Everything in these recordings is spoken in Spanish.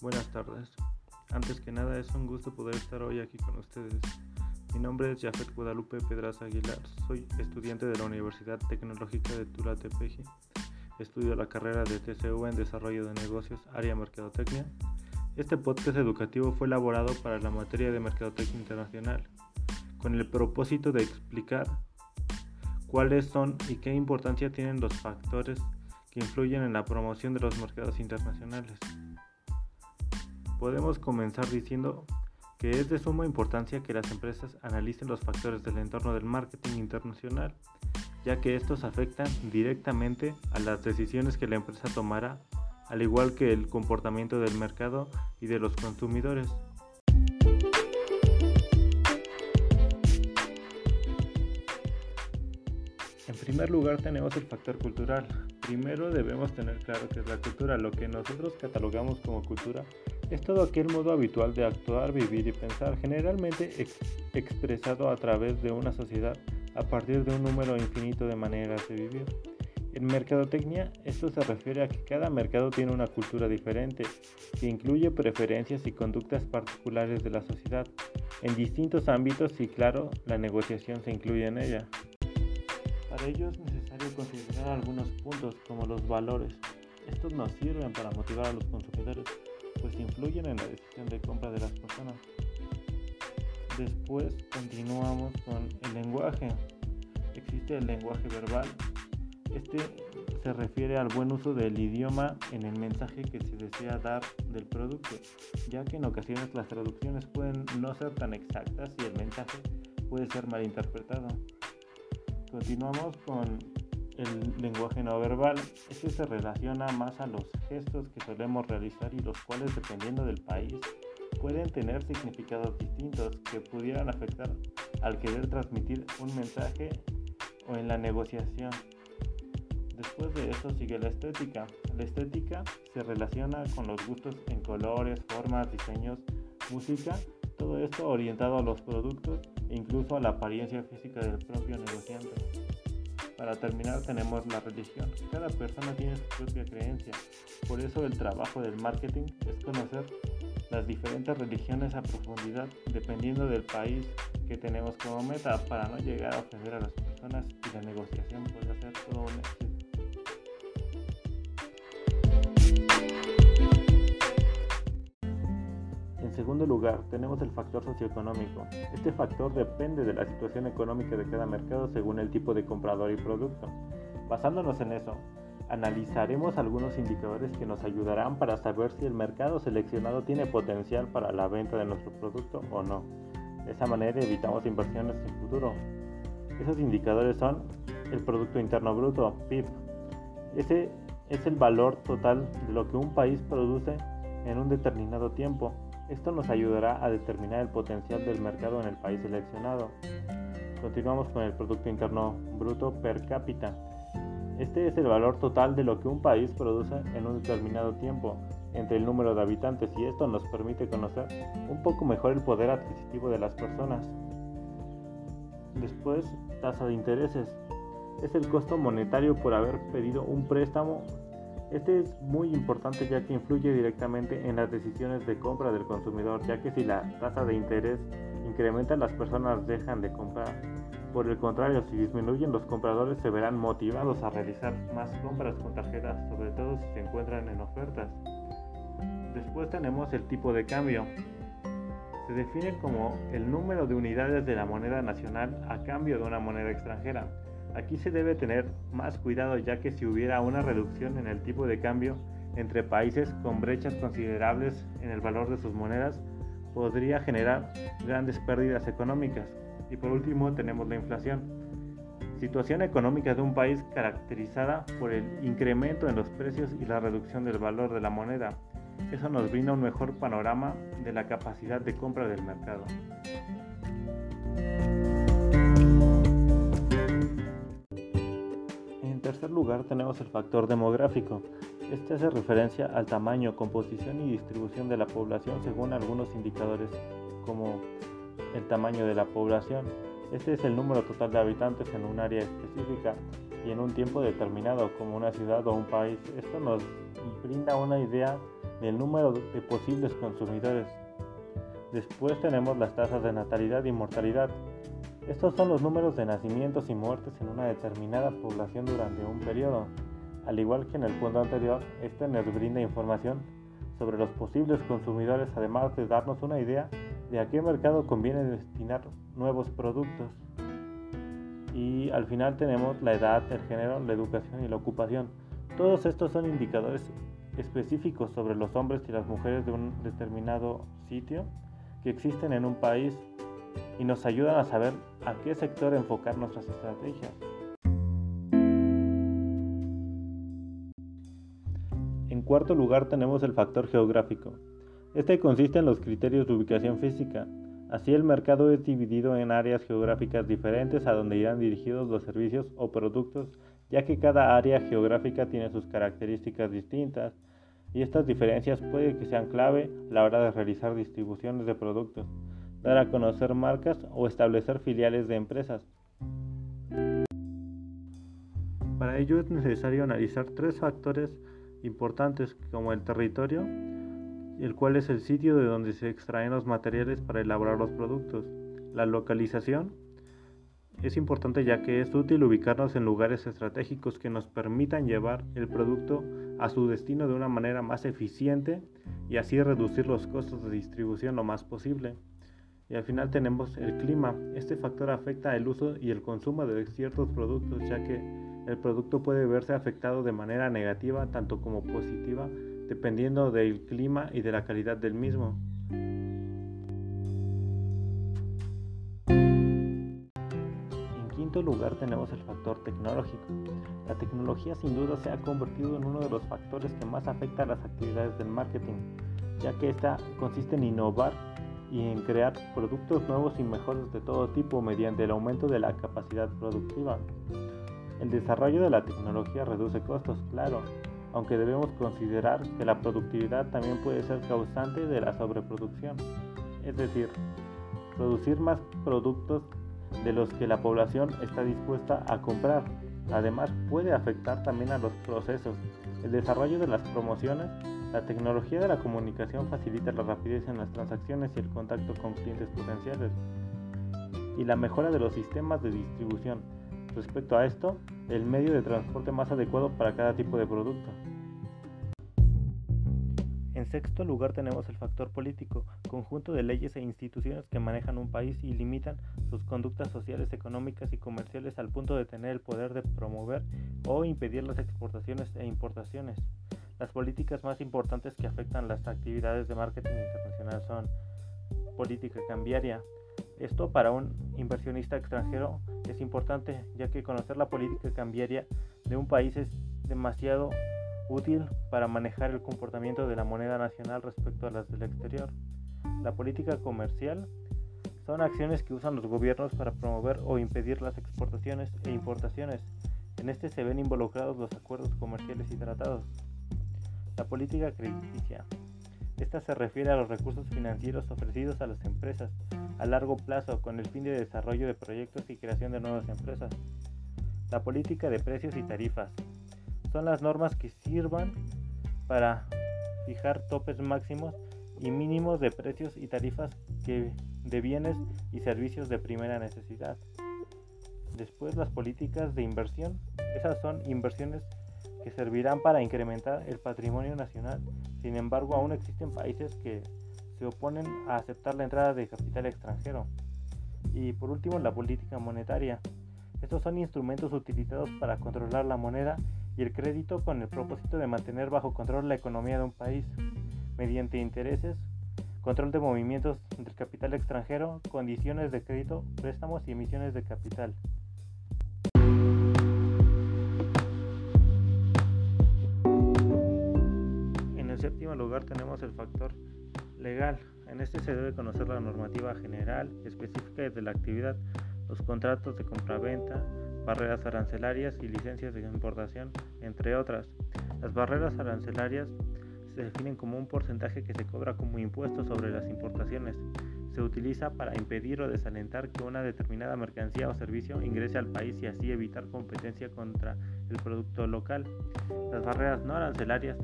Buenas tardes. Antes que nada es un gusto poder estar hoy aquí con ustedes. Mi nombre es Jafet Guadalupe Pedraza Aguilar. Soy estudiante de la Universidad Tecnológica de Tula Tepeji. Estudio la carrera de TCU en Desarrollo de Negocios, área Mercadotecnia. Este podcast educativo fue elaborado para la materia de Mercadotecnia Internacional, con el propósito de explicar cuáles son y qué importancia tienen los factores que influyen en la promoción de los mercados internacionales. Podemos comenzar diciendo que es de suma importancia que las empresas analicen los factores del entorno del marketing internacional, ya que estos afectan directamente a las decisiones que la empresa tomará, al igual que el comportamiento del mercado y de los consumidores. En primer lugar tenemos el factor cultural. Primero debemos tener claro que la cultura, lo que nosotros catalogamos como cultura es todo aquel modo habitual de actuar, vivir y pensar, generalmente expresado a través de una sociedad a partir de un número infinito de maneras de vivir. En mercadotecnia, esto se refiere a que cada mercado tiene una cultura diferente, que incluye preferencias y conductas particulares de la sociedad, en distintos ámbitos y claro, la negociación se incluye en ella. Para ello es necesario considerar algunos puntos como los valores. Estos nos sirven para motivar a los consumidores pues influyen en la decisión de compra de las personas. Después continuamos con el lenguaje. Existe el lenguaje verbal. Este se refiere al buen uso del idioma en el mensaje que se desea dar del producto, ya que en ocasiones las traducciones pueden no ser tan exactas y el mensaje puede ser malinterpretado. Continuamos con el lenguaje no verbal. Este se relaciona más a los gestos que solemos realizar y los cuales dependiendo del país pueden tener significados distintos que pudieran afectar al querer transmitir un mensaje o en la negociación. Después de eso sigue la estética. La estética se relaciona con los gustos en colores, formas, diseños, música, todo esto orientado a los productos e incluso a la apariencia física del propio negociante. Para terminar tenemos la religión. Cada persona tiene su propia creencia. Por eso el trabajo del marketing es conocer las diferentes religiones a profundidad dependiendo del país que tenemos como meta para no llegar a ofender a las personas y la negociación puede ser todo un éxito. Segundo lugar, tenemos el factor socioeconómico. Este factor depende de la situación económica de cada mercado según el tipo de comprador y producto. Basándonos en eso, analizaremos algunos indicadores que nos ayudarán para saber si el mercado seleccionado tiene potencial para la venta de nuestro producto o no. De esa manera evitamos inversiones en futuro. Esos indicadores son el Producto Interno Bruto, PIB. Ese es el valor total de lo que un país produce en un determinado tiempo esto nos ayudará a determinar el potencial del mercado en el país seleccionado. Continuamos con el Producto Interno Bruto per cápita. Este es el valor total de lo que un país produce en un determinado tiempo entre el número de habitantes y esto nos permite conocer un poco mejor el poder adquisitivo de las personas. Después, tasa de intereses. Es el costo monetario por haber pedido un préstamo este es muy importante ya que influye directamente en las decisiones de compra del consumidor, ya que si la tasa de interés incrementa las personas dejan de comprar. Por el contrario, si disminuyen los compradores se verán motivados a realizar más compras con tarjetas, sobre todo si se encuentran en ofertas. Después tenemos el tipo de cambio. Se define como el número de unidades de la moneda nacional a cambio de una moneda extranjera. Aquí se debe tener más cuidado ya que si hubiera una reducción en el tipo de cambio entre países con brechas considerables en el valor de sus monedas, podría generar grandes pérdidas económicas. Y por último tenemos la inflación. Situación económica de un país caracterizada por el incremento en los precios y la reducción del valor de la moneda. Eso nos brinda un mejor panorama de la capacidad de compra del mercado. Tercer lugar tenemos el factor demográfico. Este hace referencia al tamaño, composición y distribución de la población según algunos indicadores como el tamaño de la población. Este es el número total de habitantes en un área específica y en un tiempo determinado como una ciudad o un país. Esto nos brinda una idea ni el número de posibles consumidores. Después tenemos las tasas de natalidad y mortalidad. Estos son los números de nacimientos y muertes en una determinada población durante un periodo. Al igual que en el punto anterior, este nos brinda información sobre los posibles consumidores, además de darnos una idea de a qué mercado conviene destinar nuevos productos. Y al final tenemos la edad, el género, la educación y la ocupación. Todos estos son indicadores específicos sobre los hombres y las mujeres de un determinado sitio que existen en un país y nos ayudan a saber a qué sector enfocar nuestras estrategias. En cuarto lugar tenemos el factor geográfico. Este consiste en los criterios de ubicación física. Así el mercado es dividido en áreas geográficas diferentes a donde irán dirigidos los servicios o productos, ya que cada área geográfica tiene sus características distintas y estas diferencias puede que sean clave a la hora de realizar distribuciones de productos, dar a conocer marcas o establecer filiales de empresas. Para ello es necesario analizar tres factores importantes como el territorio, el cual es el sitio de donde se extraen los materiales para elaborar los productos, la localización, es importante ya que es útil ubicarnos en lugares estratégicos que nos permitan llevar el producto a su destino de una manera más eficiente y así reducir los costos de distribución lo más posible. Y al final tenemos el clima. Este factor afecta el uso y el consumo de ciertos productos ya que el producto puede verse afectado de manera negativa tanto como positiva dependiendo del clima y de la calidad del mismo. quinto lugar tenemos el factor tecnológico. La tecnología sin duda se ha convertido en uno de los factores que más afecta a las actividades del marketing, ya que esta consiste en innovar y en crear productos nuevos y mejores de todo tipo mediante el aumento de la capacidad productiva. El desarrollo de la tecnología reduce costos, claro, aunque debemos considerar que la productividad también puede ser causante de la sobreproducción, es decir, producir más productos de los que la población está dispuesta a comprar. Además, puede afectar también a los procesos. El desarrollo de las promociones, la tecnología de la comunicación facilita la rapidez en las transacciones y el contacto con clientes potenciales. Y la mejora de los sistemas de distribución. Respecto a esto, el medio de transporte más adecuado para cada tipo de producto. En sexto lugar tenemos el factor político, conjunto de leyes e instituciones que manejan un país y limitan sus conductas sociales, económicas y comerciales al punto de tener el poder de promover o impedir las exportaciones e importaciones. Las políticas más importantes que afectan las actividades de marketing internacional son política cambiaria. Esto para un inversionista extranjero es importante ya que conocer la política cambiaria de un país es demasiado útil para manejar el comportamiento de la moneda nacional respecto a las del exterior. La política comercial son acciones que usan los gobiernos para promover o impedir las exportaciones e importaciones. En este se ven involucrados los acuerdos comerciales y tratados. La política crediticia. Esta se refiere a los recursos financieros ofrecidos a las empresas a largo plazo con el fin de desarrollo de proyectos y creación de nuevas empresas. La política de precios y tarifas son las normas que sirvan para fijar topes máximos y mínimos de precios y tarifas que, de bienes y servicios de primera necesidad. Después las políticas de inversión. Esas son inversiones que servirán para incrementar el patrimonio nacional. Sin embargo, aún existen países que se oponen a aceptar la entrada de capital extranjero. Y por último, la política monetaria. Estos son instrumentos utilizados para controlar la moneda y el crédito con el propósito de mantener bajo control la economía de un país mediante intereses, control de movimientos del capital extranjero, condiciones de crédito, préstamos y emisiones de capital. Séptimo lugar tenemos el factor legal. En este se debe conocer la normativa general específica de la actividad, los contratos de compraventa, barreras arancelarias y licencias de importación, entre otras. Las barreras arancelarias se definen como un porcentaje que se cobra como impuesto sobre las importaciones. Se utiliza para impedir o desalentar que una determinada mercancía o servicio ingrese al país y así evitar competencia contra el producto local. Las barreras no arancelarias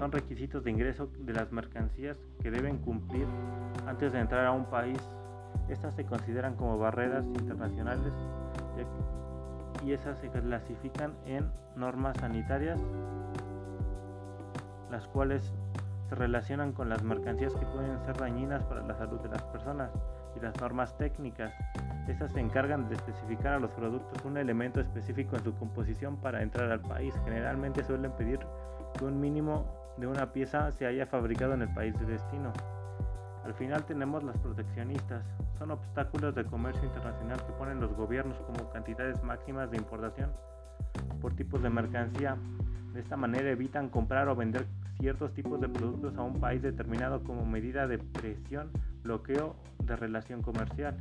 son requisitos de ingreso de las mercancías que deben cumplir antes de entrar a un país. Estas se consideran como barreras internacionales y esas se clasifican en normas sanitarias, las cuales se relacionan con las mercancías que pueden ser dañinas para la salud de las personas y las normas técnicas. Estas se encargan de especificar a los productos un elemento específico en su composición para entrar al país. Generalmente suelen pedir que un mínimo de una pieza se haya fabricado en el país de destino. Al final tenemos las proteccionistas. Son obstáculos de comercio internacional que ponen los gobiernos como cantidades máximas de importación por tipos de mercancía. De esta manera evitan comprar o vender ciertos tipos de productos a un país determinado como medida de presión, bloqueo de relación comercial.